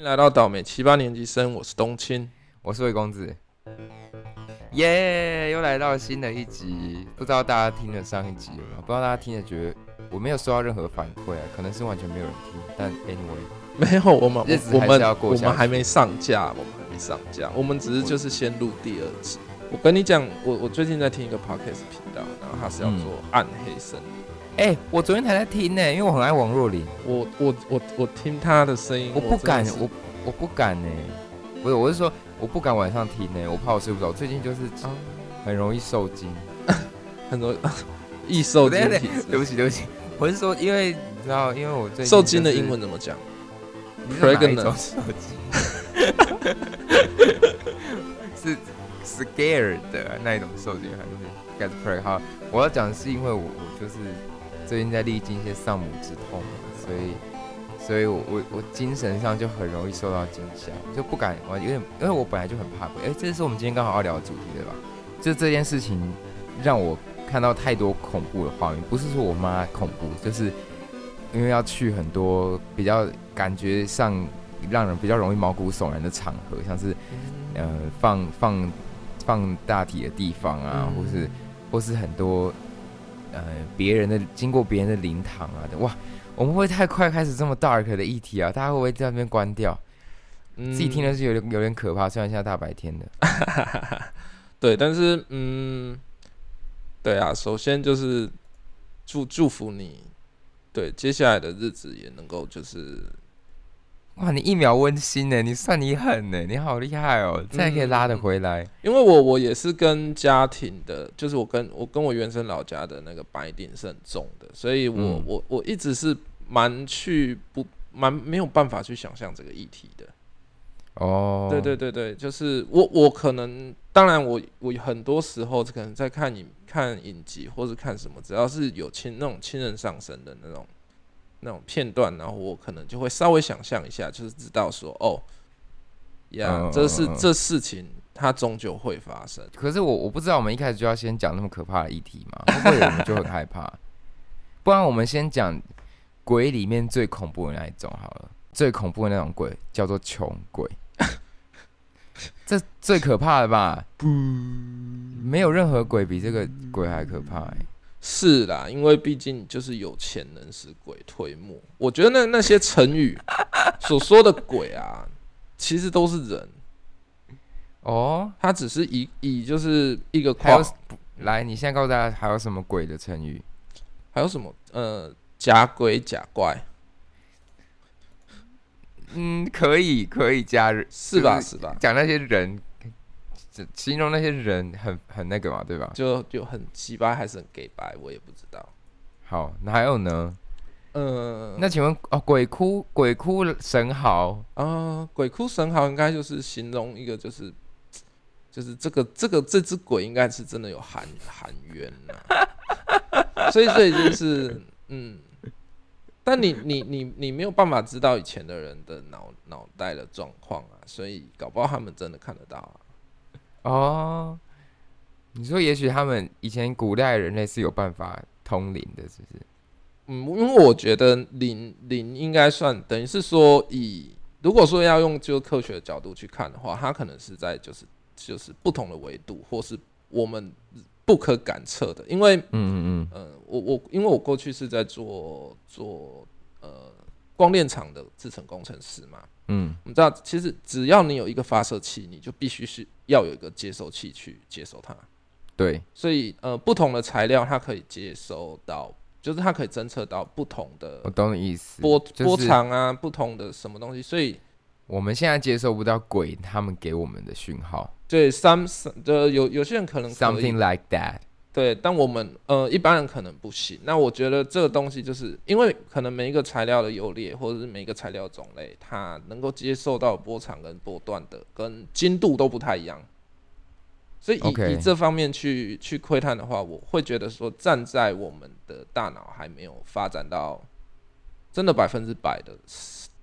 迎来到倒霉七八年级生，我是冬青。我是魏公子，耶、又来到新的一集，不知道大家听了上一集有没有？不知道大家听了觉得我没有收到任何反馈啊，可能是完全没有人听，但 anyway，没有，我们日子还是我们我们还没上架，我们还没上架，我们只是就是先录第二集。我跟你讲，我我最近在听一个 podcast 频道，然后他是要做暗黑森林。哎、我昨天才在听呢、因为我很爱王若琳，我我我我听她的声音，我不敢，我我不敢呢、不是，我是说我不敢晚上听呢、我怕我睡不着，最近就是啊很容易受惊。很多 易受惊。对不起，对不起，我是说，因为你知道，因为我最近受惊的英文怎么讲？Pregnant 种受惊？是 scared 的那一种受惊，还是 get pregnant？好，我要讲的是因为我我就是最近在历经一些丧母之痛，所以所以我我我精神上就很容易受到惊吓，就不敢我有点，因为我本来就很怕鬼。哎、这是我们今天刚好要聊的主题对吧？就这件事情让我看到太多恐怖的画面，不是说我妈恐怖，就是因为要去很多比较感觉上让人比较容易毛骨悚然的场合，像是呃放放放大体的地方啊，嗯或是或是很多呃别人的经过别人的灵堂啊的，哇，我们会太快开始这么 dark 的议题啊？大家会不会在那边关掉？嗯自己听的是有点有点可怕，虽然现在大白天的。对，但是嗯，对啊，首先就是祝祝福你，对接下来的日子也能够就是哇，你一秒温馨呢，你算你狠呢，你好厉害哦，这还可以拉得回来。因为我我也是跟家庭的，就是我跟我跟我原生老家的那个白顶是很重的，所以我、嗯我我一直是蛮去不蛮没有办法去想象这个议题的。哦，对对对对，就是我我可能，当然我我很多时候可能在看影看影集或是看什么，只要是有亲那种亲人上身的那种那种片段，然后我可能就会稍微想象一下，就是知道说哦，呀、嗯这是这事情它终究会发生。可是我我不知道我们一开始就要先讲那么可怕的议题吗，会不会我们就很害怕？不然我们先讲鬼里面最恐怖的那一种好了，最恐怖的那种鬼叫做穷鬼，这最可怕的吧？没有任何鬼比这个鬼还可怕、欸。是啦，因为毕竟就是有钱能使鬼推磨。我觉得那那些成语 所说的鬼啊，其实都是人，哦，他只是以以就是一个还有框，来，你现在告诉大家还有什么鬼的成语？还有什么呃假鬼假怪嗯，可以可以加人，是吧？是吧？讲那些人，这形容那些人很很那个嘛，对吧？就就很奇葩还是很 gay 白，我也不知道。好，那还有呢？嗯，那请问哦，鬼哭鬼哭神嚎，啊，鬼哭神嚎应该就是形容一个就是。就是这个这个这只鬼应该是真的有含含冤呐、所以所以就是嗯，但你你你你没有办法知道以前的人的脑脑袋的状况啊，所以搞不好他们真的看得到啊。哦，你说也许他们以前古代人类是有办法通灵的，是不是？嗯，因为我觉得灵灵应该算等于是说以如果说要用就科学的角度去看的话，它可能是在就是就是不同的维度，或是我们不可感测的。因为嗯嗯呃，我我因为我过去是在做做呃光电厂的制程工程师嘛，嗯你知道其实只要你有一个发射器，你就必须是要有一个接收器去接收它。嗯，对，所以呃，不同的材料它可以接收到，就是它可以侦测到不同的我懂你意思。波就是波长啊，不同的什么东西，所以我们现在接收不到鬼他们给我们的讯号对 some 的有有些人可能可，something like that。对，但我们呃一般人可能不行。那我觉得这个东西就是因为可能每一个材料的优劣，或者是每一个材料种类，它能够接受到波长跟波段的跟精度都不太一样。所以以以这方面去去窥探的话，我会觉得说，站在我们的大脑还没有发展到真的百分之百的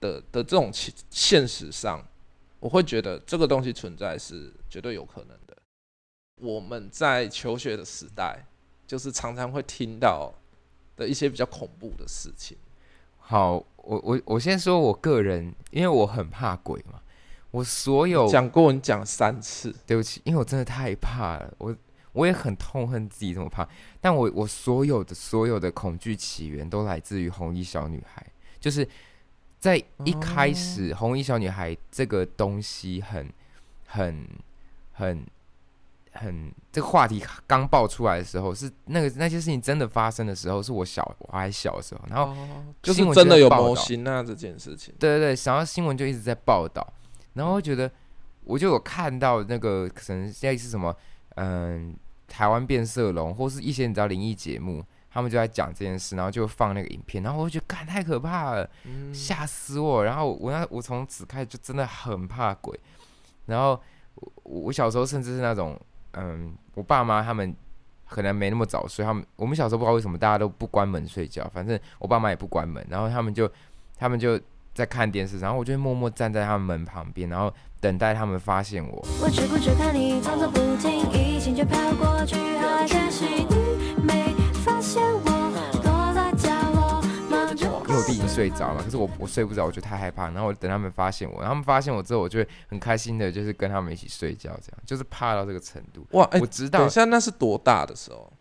的的这种现现实上，我会觉得这个东西存在是绝对有可能的。我们在求学的时代，就是常常会听到的一些比较恐怖的事情。好，我我我先说我个人，因为我很怕鬼嘛，我所有讲过你讲三次，对不起，因为我真的太怕了，我我也很痛恨自己这么怕，但我我所有的所有的恐惧起源都来自于红衣小女孩，就是在一开始，红衣小女孩这个东西很很很很这个话题刚爆出来的时候，是那个那些事情真的发生的时候，是我小我还小的时候，然后就是真的有模型啊这件事情。对对对，然后新闻就一直在报道，然后我觉得我就有看到那个可能现在是什么，嗯，台湾变色龙，或是一些你知道灵异节目，他们就在讲这件事，然后就放那个影片，然后我就觉得，干太可怕了，嗯，吓死我！然后我那我从此开始就真的很怕鬼，然后我我小时候甚至是那种，嗯，我爸妈他们可能没那么早睡，他们我们小时候不知道为什么大家都不关门睡觉，反正我爸妈也不关门，然后他们就他们就在看电视，然后我就默默站在他们门旁边，然后等待他们发现我。我只顾着看你装作不经意心就飘过去，好像睡着了，可是我我睡不着，我就太害怕，然后我等他们发现我，然后他们发现我之后，我就会很开心的，就是跟他们一起睡觉，这样就是怕到这个程度。哇，哎、我知道等一，下那是多大的时候？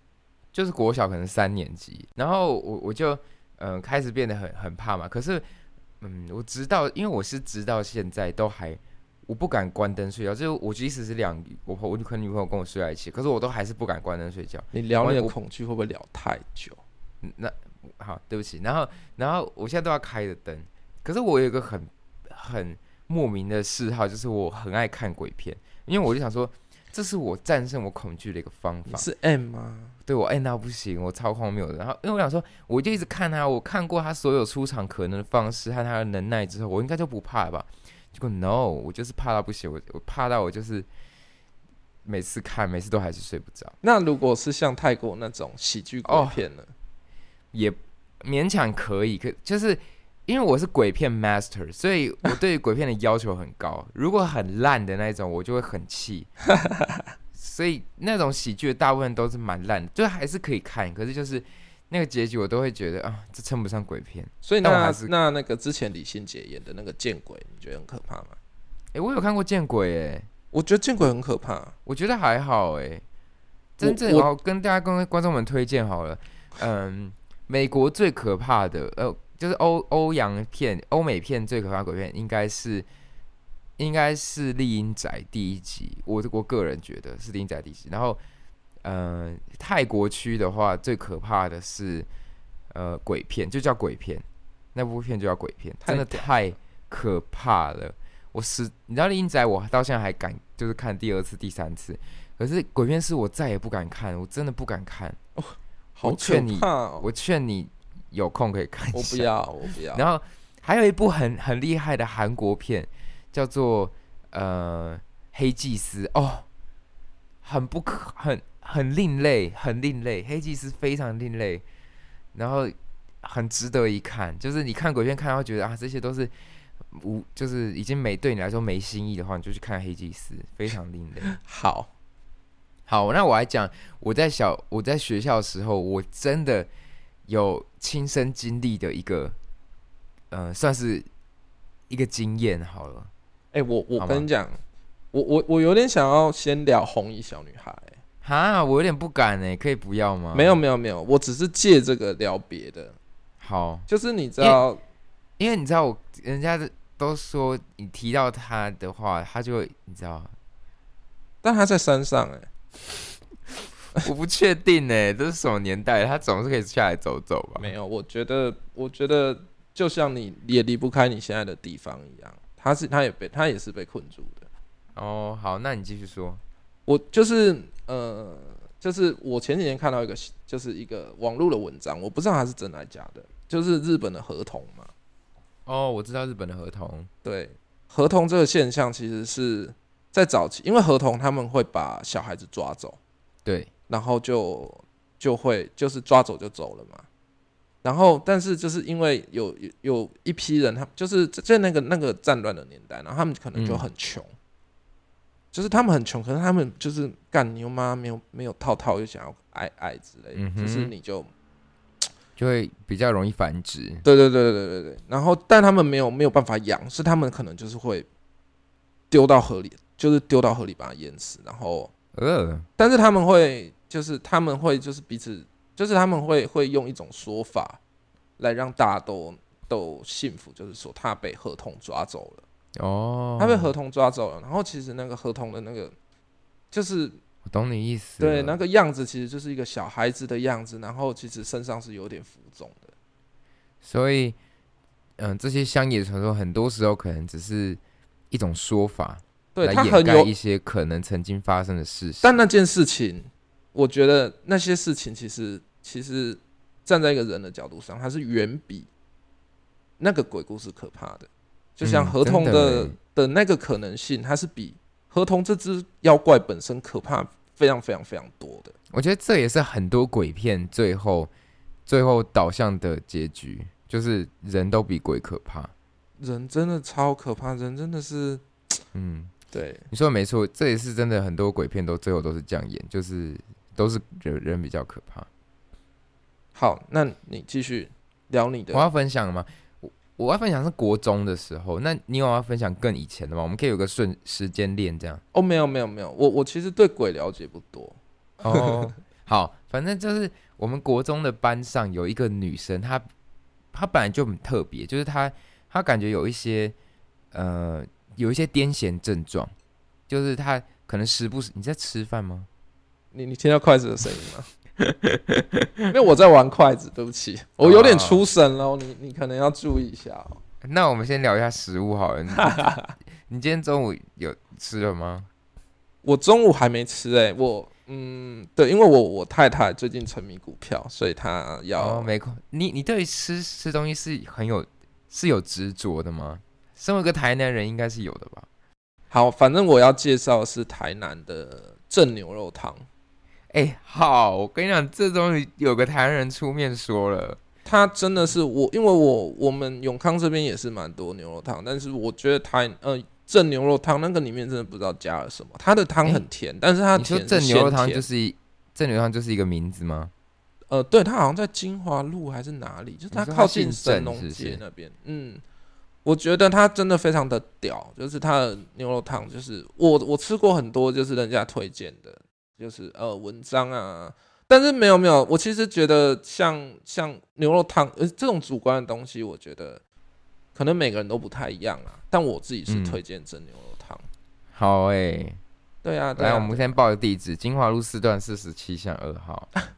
就是国小可能三年级，然后我我就嗯、呃开始变得很很怕嘛，可是嗯我直到因为我是直到现在都还我不敢关灯睡觉，就是我即使是两我我女朋友跟我睡在一起，可是我都还是不敢关灯睡觉。你聊你的恐惧会不会聊太久？嗯那好，对不起。然后，然后我现在都要开着灯，可是我有一个很很莫名的嗜好，就是我很爱看鬼片，因为我就想说，这是我战胜我恐惧的一个方法。是 M 吗？对我 M 到不行，我超荒谬的。然后，因为我想说，我就一直看他，我看过他所有出场可能的方式和他的能耐之后，我应该就不怕了吧？结果 no，我就是怕到不行，我我怕到我就是每次看，每次都还是睡不着。那如果是像泰国那种喜剧鬼哦片呢？也勉强可以，可就是因为我是鬼片 master，所以我对于鬼片的要求很高。如果很烂的那种，我就会很气。所以那种喜剧的大部分都是蛮烂的，就还是可以看，可是就是那个结局我都会觉得啊，这称不上鬼片。所以那我还是那那个之前李心洁演的那个见鬼，你觉得很可怕吗？诶，我有看过《见鬼》哎，我觉得见鬼很可怕。我觉得还好哎。真正我我跟大家跟观众们推荐好了，嗯，美国最可怕的呃，就是欧欧洋片、欧美片最可怕的鬼片，应该是应该是《丽英仔》第一集，我我个人觉得是《丽英仔》第一集。然后，呃，泰国区的话，最可怕的是呃鬼片，就叫鬼片，那部片就叫鬼片，真的太可怕了。我是你知道《丽英仔》，我到现在还敢就是看第二次、第三次，可是鬼片是我再也不敢看，我真的不敢看。好可劝你！我劝你有空可以看一下。我不要，我不要。然后还有一部很很厉害的韩国片，叫做呃《黑祭司》哦，很不可很很另类，很另类，《黑祭司》非常另类，然后很值得一看。就是你看鬼片看到觉得啊这些都是无，就是已经没对你来说没新意的话，你就去看《黑祭司》，非常另类。好，好，那我来讲，我在小我在学校的时候，我真的有亲身经历的一个，呃，算是一个经验好了。哎、我我跟你讲，我我我有点想要先聊红衣小女孩、哈，我有点不敢哎，可以不要吗？没有，没有没有，我只是借这个聊别的，好，就是你知道，因为你知道我，人家都说你提到他的话，他就会，你知道，但他在山上哎、我不确定哎，这是什么年代？他总是可以下来走走吧？没有，我觉得我觉得就像你也离不开你现在的地方一样，他是他也被他也是被困住的。哦，好，那你继续说。我就是呃，就是我前几天看到一个就是一个网络的文章，我不知道它是真的还是假的，就是日本的合同嘛。哦，我知道日本的合同，对，合同这个现象其实是在早期，因为合同他们会把小孩子抓走，对，然后就就会就是抓走就走了嘛。然后，但是就是因为有有有一批人，他就是在在那个那个战乱的年代，然后他们可能就嗯很穷，就是他们很穷，可是他们就是干牛妈没有没有套套，又想要爱爱之类的，嗯就是你就就会比较容易繁殖。对对对对对对对。然后，但他们没有没有办法养，是他们可能就是会丢到河里，就是丢到河里把它淹死。然后，呃，但是他们会就是他们会就是彼此就是他们会会用一种说法来让大家都都信服，就是说他被合同抓走了。哦，他被合同抓走了，然后其实那个合同的那个，就是我懂你意思。对那，个样子，其实就是一个小孩子的样子，然后其实身上是有点浮肿的。所以，嗯，这些乡野传说很多时候可能只是一种说法，对来他很有一，些可能曾经发生的事情。但那件事情，我觉得那些事情其实其实站在一个人的角度上，它是远比那个鬼故事可怕的。就像嗯合同真的的那个可能性，它是比合同这只妖怪本身可怕非常非常非常多的。我觉得这也是很多鬼片最后最后导向的结局，就是人都比鬼可怕。人真的超可怕，人真的是嗯，对。你说的没错，这也是真的，很多鬼片都最后都是这样演，就是都是人人比较可怕。好，那你继续聊你的我。要分享吗？我我要分享是国中的时候，那你有要分享更以前的吗？我们可以有个顺时间链这样。哦，没有没有没有，我我其实对鬼了解不多。哦，好，反正就是我们国中的班上有一个女生，她她本来就很特别，就是她她感觉有一些呃有一些癫痫症状，就是他可能时不时你在吃饭吗？你你听到筷子的声音吗？因为我在玩筷子，对不起，我有点出神了哦，你你可能要注意一下哦。那我们先聊一下食物好了。你 你今天中午有吃了吗？我中午还没吃哎、我嗯，对，因为我我太太最近沉迷股票，所以她要、哦，没空。你你对吃吃东西是很有是有执着的吗？身为一个台南人，应该是有的吧？好，反正我要介绍是台南的正牛肉汤。哎、好，我跟你讲，这终于有个台南人出面说了。他真的是我，因为我我们永康这边也是蛮多牛肉汤，但是我觉得台呃正牛肉汤那个里面真的不知道加了什么，它的汤很甜，但是它你说正牛肉汤就是一正牛肉汤就是一个名字吗？呃，对，它好像在金华路还是哪里，就是它靠近神农街那边。嗯，我觉得它真的非常的屌，就是它的牛肉汤，就是我我吃过很多，就是人家推荐的，就是呃文章啊，但是没有没有，我其实觉得像像牛肉汤呃这种主观的东西，我觉得可能每个人都不太一样啊，但我自己是嗯推荐真牛肉汤。好哎、对啊，对来，啊我们先报个地址：金华路四段四十七巷二号。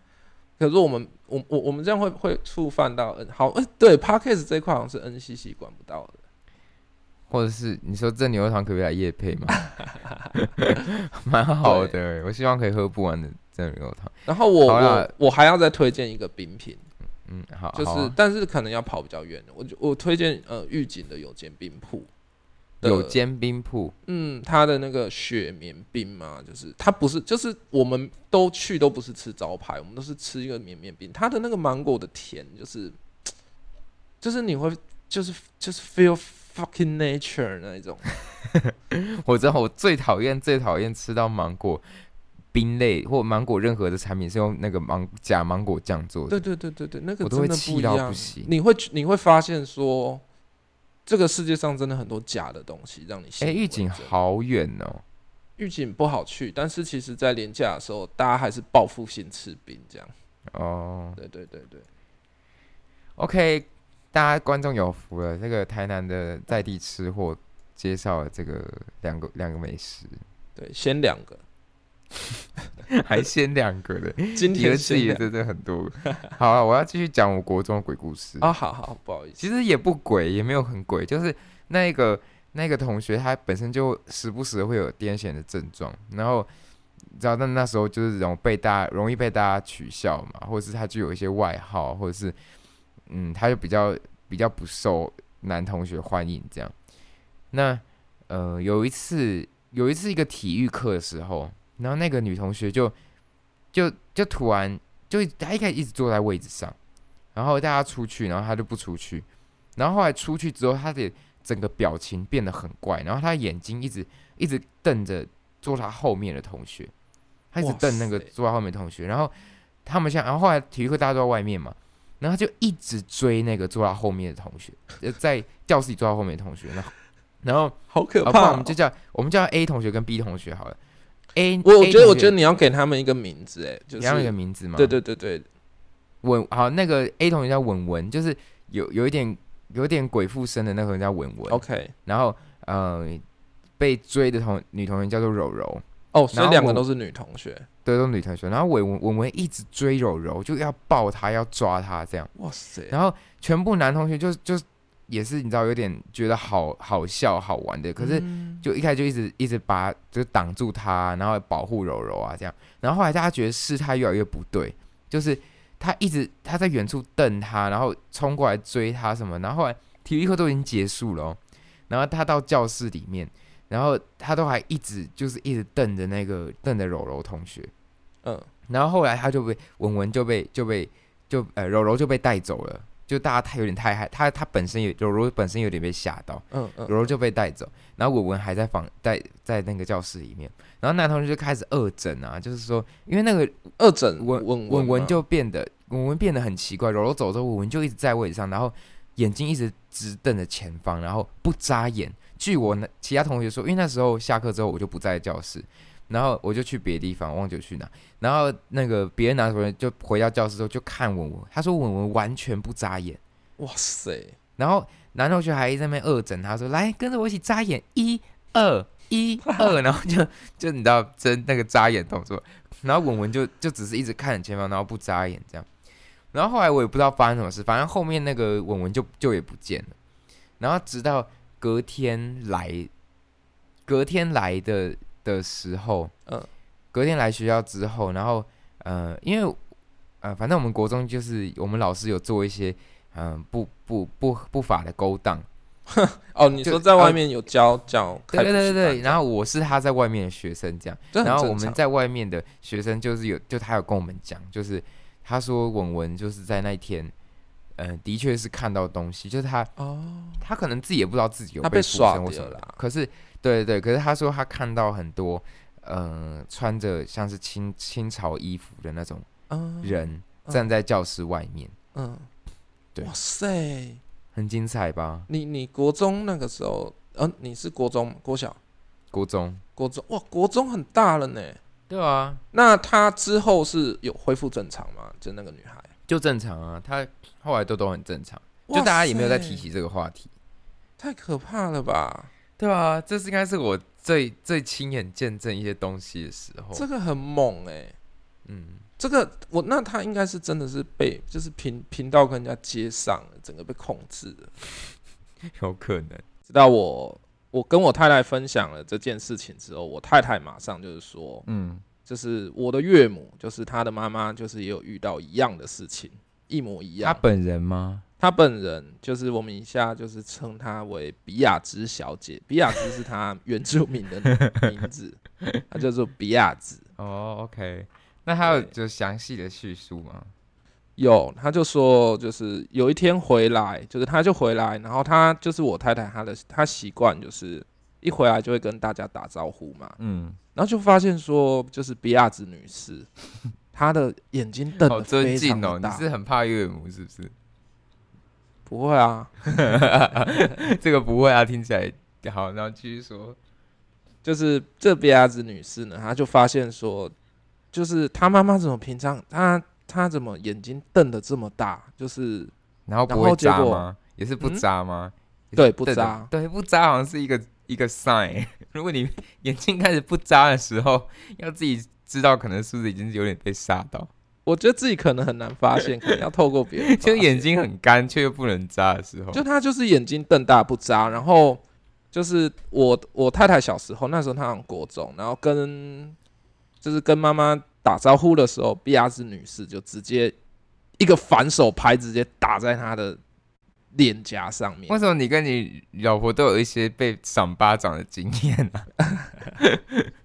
可是我们我我我们这样会会触犯到 N 好，呃，对 p a r k a s 这一块好像是 NCC 管不到的。或者是你说这牛肉汤可不可以来夜配吗？蛮好的欸、我希望可以喝不完的这牛肉汤。然后我我我还要再推荐一个冰品，嗯，好，就是、啊但是可能要跑比较远的，我就我推荐呃御景的有间冰铺，的有煎冰铺，嗯，它的那个雪绵冰嘛，就是它不是，就是我们都去都不是吃招牌，我们都是吃一个绵绵冰，它的那个芒果的甜，就是就是你会就是就是 feel fucking nature 那一种，我知道我最讨厌最讨厌吃到芒果冰类或芒果任何的产品是用那个芒假芒果酱做的。对对对对对，那个我都会气到不行。你会你会发现说，这个世界上真的很多假的东西，让你信哎，预警好远哦。预警不好去，但是其实在廉价的时候，大家还是报复性吃冰这样。哦。对对对对，，OK，大家观众有福了，这个台南的在地吃货介绍了这个两个两个美食，对，先两个，还先两个的，今天先两自己真的很多。好了，我要继续讲我国中的鬼故事。啊，好好，不好意思，其实也不鬼，也没有很鬼，就是那个那个同学他本身就时不时会有癫痫的症状，然后你知道，那那时候就是容被大家容易被大家取笑嘛，或者是他就有一些外号，或者是嗯，他就比较比较不受男同学欢迎这样。那呃，有一次有一次一个体育课的时候，然后那个女同学就就就突然就她一开始一直坐在位置上，然后大家出去，然后她就不出去，然后后来出去之后，她的整个表情变得很怪，然后她眼睛一直一直瞪着坐她后面的同学，她一直瞪那个坐在后面的同学，然后他们像，然后后来体育课大家都在外面嘛，然后他就一直追那个坐在后面的同学，呃在教室里坐在后面的同学，然后然后好可怕哦、我们就叫我们叫 A 同学跟 B 同学好了。A 我我觉得，我觉得你要给他们一个名字，哎，就你要有一个名字吗？对对对对，文好，那个 A 同学叫文文，就是有有一点有一点鬼附身的那个人叫文文。OK，然后呃，被追的同女同学叫做柔柔，哦，所以两个都是女同学，对，都是女同学。然后文文文文一直追柔柔，就要抱她，要抓她这样。哇塞，然后全部男同学就就也是你知道有点觉得好好笑好玩的，可是嗯就一开始就一直一直把就挡住他，然后保护柔柔啊这样。然后后来大家觉得事态越来越不对，就是他一直他在远处瞪他，然后冲过来追他什么，然后后来体育课都已经结束了、哦，然后他到教室里面，然后他都还一直就是一直瞪着那个瞪着柔柔同学，嗯，然后后来他就被文文就被就被就呃柔柔就被带走了，就大家太有点太害他他本身也柔柔本身有点被吓到，嗯嗯，柔柔就被带走，然后文文还在房在在那个教室里面，然后男同学就开始恶整啊，就是说因为那个二诊文文文文就变得文文变得很奇怪，柔柔走之后，文文就一直在位置上，然后眼睛一直直瞪着前方，然后不眨眼。据我那其他同学说，因为那时候下课之后我就不在教室，然后我就去别的地方，忘记去哪。然后那个别的男同学就回到教室之后就看文文，他说文文完全不眨眼，哇塞，然后男同学还在那边恶整他说：“来跟着我一起眨眼，一二一二。” 然后就就你知道真那个眨眼动作，然后文文就就只是一直看着前方，然后不眨眼这样。然后后来我也不知道发生什么事，反正后面那个文文就就也不见了。然后直到隔天来，隔天来的的时候，嗯。隔天来学校之后，然后呃，因为呃，反正我们国中就是我们老师有做一些嗯、呃不不不不法的勾当，哦，你说在外面有教教，对对对对，然后后我是他在外面的学生这样，然后我们在外面的学生就是有，就他有跟我们讲，就是他说文文就是在那一天，嗯、的确是看到东西，就是他哦，他可能自己也不知道自己有被附耍身或什么的掉了啦，可是对对对，可是他说他看到很多嗯、呃穿着像是清清朝衣服的那种嗯人嗯站在教室外面，嗯，对哇塞，很精彩吧？你你国中那个时候，呃，你是国中国小？国中。国中哇，国中很大了呢。对啊，那他之后是有恢复正常吗？就那个女孩，就正常啊，他后来都都很正常，就大家也没有再提起这个话题。太可怕了吧？对啊，这是应该是我最最亲眼见证一些东西的时候。这个很猛哎、嗯，这个我那他应该是真的是被就是频频道跟人家接上了，整个被控制了。有可能。直到我我跟我太太分享了这件事情之后，我太太马上就是说，嗯，就是我的岳母，就是她的妈妈，就是也有遇到一样的事情，一模一样。她本人吗？她本人就是我们以下就是称她为比亚兹小姐，比亚兹是她原住民的名字，她叫做比亚兹。哦，OK。那还有对就详细的叙述吗？有，他就说，就是有一天回来，就是他就回来，然后他就是我太太，她的她习惯就是一回来就会跟大家打招呼嘛，嗯，然后就发现说，就是比亚子女士，她的眼睛瞪好得非尊敬哦。你是很怕岳母是不是？不会啊，这个不会啊，听起来好。然后继续说。就是这比亚子女士呢，她就发现说，就是她妈妈怎么平常她她怎么眼睛瞪得这么大，就是然后不会扎吗？也是不嗯扎吗？对不扎对，不扎好像是一个一个 sign。如果你眼睛开始不眨的时候，要自己知道，可能是不是已经有点被吓到？我觉得自己可能很难发现，可能要透过别人 就眼睛很干却又不能眨的时候，就他就是眼睛瞪大不眨，然后就是我我太太小时候那时候她很国中，然后跟就是跟妈妈打招呼的时候，碧亚兹女士就直接一个反手拍直接打在她的脸颊上面为。什么你跟你老婆都有一些被赏巴掌的经验呢、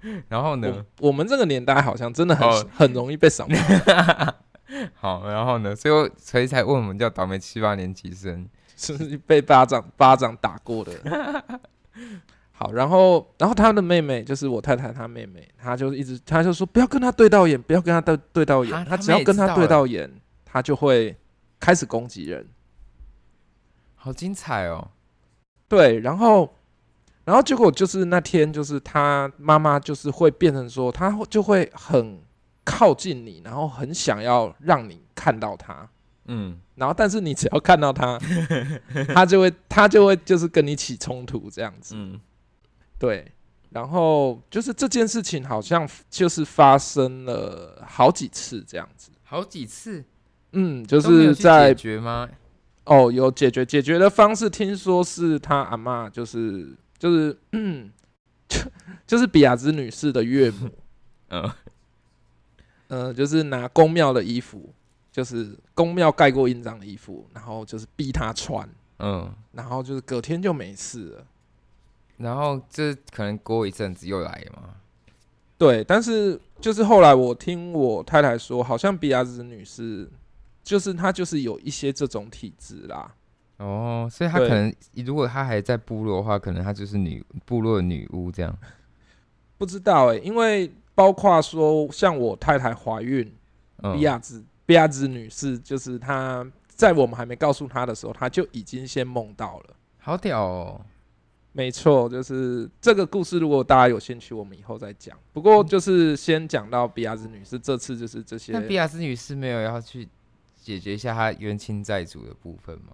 然后呢我？我们这个年代好像真的很、哦很容易被赏巴，好，然后呢？所以我所以才问我们叫倒霉七八年级生。就是被巴掌巴掌打过的。好，然后然后他的妹妹就是我太太她妹妹，她就一直她就说不要跟她对到眼，不要跟她对对到眼，啊她只要跟她知道了对到眼，她就会开始攻击人。好精彩哦！对，然后，然后结果就是那天，就是他妈妈就是会变成说，他会就会很靠近你，然后很想要让你看到他，嗯，然后但是你只要看到他，他就会他就会就是跟你起冲突这样子。嗯，对，然后就是这件事情好像就是发生了好几次这样子。好几次嗯，就是在解决吗？哦，有解决解决的方式，听说是他阿嬷，就是就是嗯，就就是比亚兹女士的岳母，嗯，呃，就是拿宫庙的衣服，就是宫庙盖过印章的衣服，然后就是逼她穿，嗯，然后就是隔天就没事了。然后这可能过一阵子又来了嘛。对，但是就是后来我听我太太说，好像比亚兹女士，就是她就是有一些这种体质啦。哦，所以她可能如果她还在部落的话，可能她就是女部落的女巫这样。不知道哎、因为包括说像我太太怀孕，嗯比亚兹比亚兹女士，就是她在我们还没告诉她的时候，她就已经先梦到了。好屌哦！没错，就是这个故事，如果大家有兴趣，我们以后再讲。不过就是先讲到比亚兹女士，这次就是这些那比亚兹女士没有要去解决一下他冤亲债主的部分吗？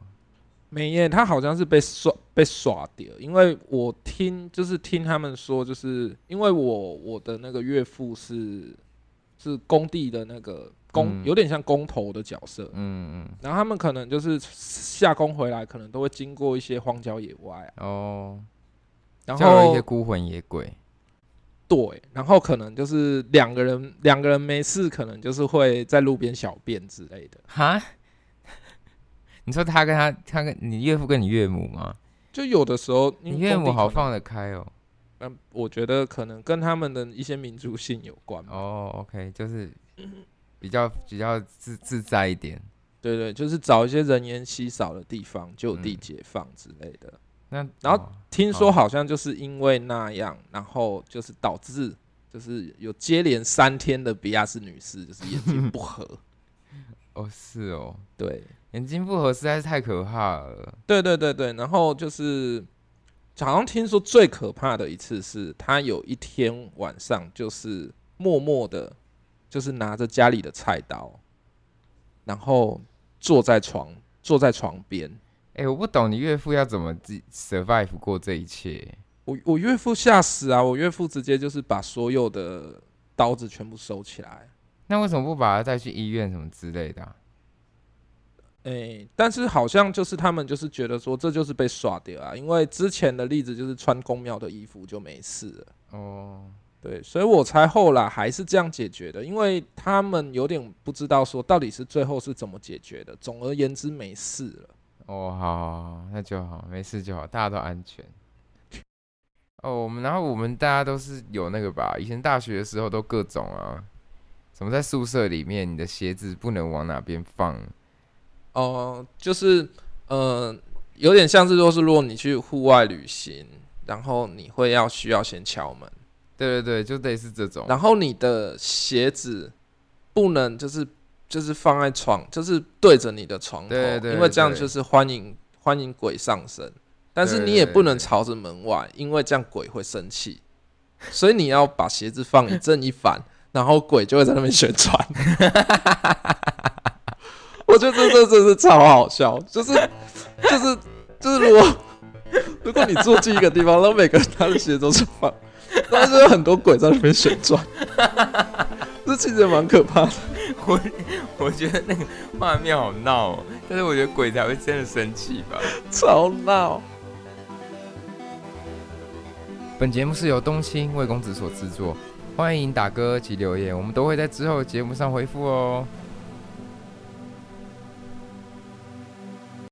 没耶，他好像是被耍被耍掉，因为我听就是听他们说，就是因为我我的那个岳父是是工地的那个工，嗯。有点像工头的角色，嗯嗯，然后他们可能就是下工回来，可能都会经过一些荒郊野外啊，哦，然就有一些孤魂野鬼。对，然后可能就是两个人两个人没事，可能就是会在路边小便之类的。哈？你说他跟他，他跟你岳父跟你岳母吗？就有的时候，你岳母好放得开哦。嗯，我觉得可能跟他们的一些民族性有关。哦，OK，就是比较比较自自在一点。对对，就是找一些人烟稀少的地方就地嗯解放之类的。那然后哦听说好好像就是因为那样，然后就是导致就是有接连三天的比亚斯女士就是眼睛不合。哦是哦，对，眼睛不合实在是太可怕了。对对对对，然后就是好像听说最可怕的一次是，她有一天晚上就是默默的，就是拿着家里的菜刀，然后坐在床坐在床边。哎、我不懂你岳父要怎么自 survive 过这一切。我我岳父吓死啊！我岳父直接就是把所有的刀子全部收起来。那为什么不把他带去医院什么之类的啊、诶、但是好像就是他们就是觉得说这就是被耍掉啊，因为之前的例子就是穿公庙的衣服就没事了。哦，对，所以我猜后来还是这样解决的，因为他们有点不知道说到底是最后是怎么解决的。总而言之，没事了。哦，好好好，那就好，没事就好，大家都安全。哦，我们然后我们大家都是有那个吧，以前大学的时候都各种啊，什么在宿舍里面，你的鞋子不能往哪边放，哦、就是呃，有点像是说是如果你去户外旅行，然后你会要需要先敲门，对对对，就类似这种。然后你的鞋子不能就是就是放在床，就是对着你的床头，对对因为这样就是欢迎欢迎鬼上身。但是你也不能朝着门外，因为这样鬼会生气，所以你要把鞋子放一正一反，然后鬼就会在那边旋转。我觉得这这真是超好笑，就是就是就是如果如果你住进一个地方，然后每个人他的鞋都是放，然后就有很多鬼在那边旋转，这其实蛮可怕的。我 我觉得那个画面好闹哦，但是我觉得鬼才会真的生气吧。超闹。本节目是由冬青魏公子所制作，欢迎打歌及留言，我们都会在之后的节目上回复哦。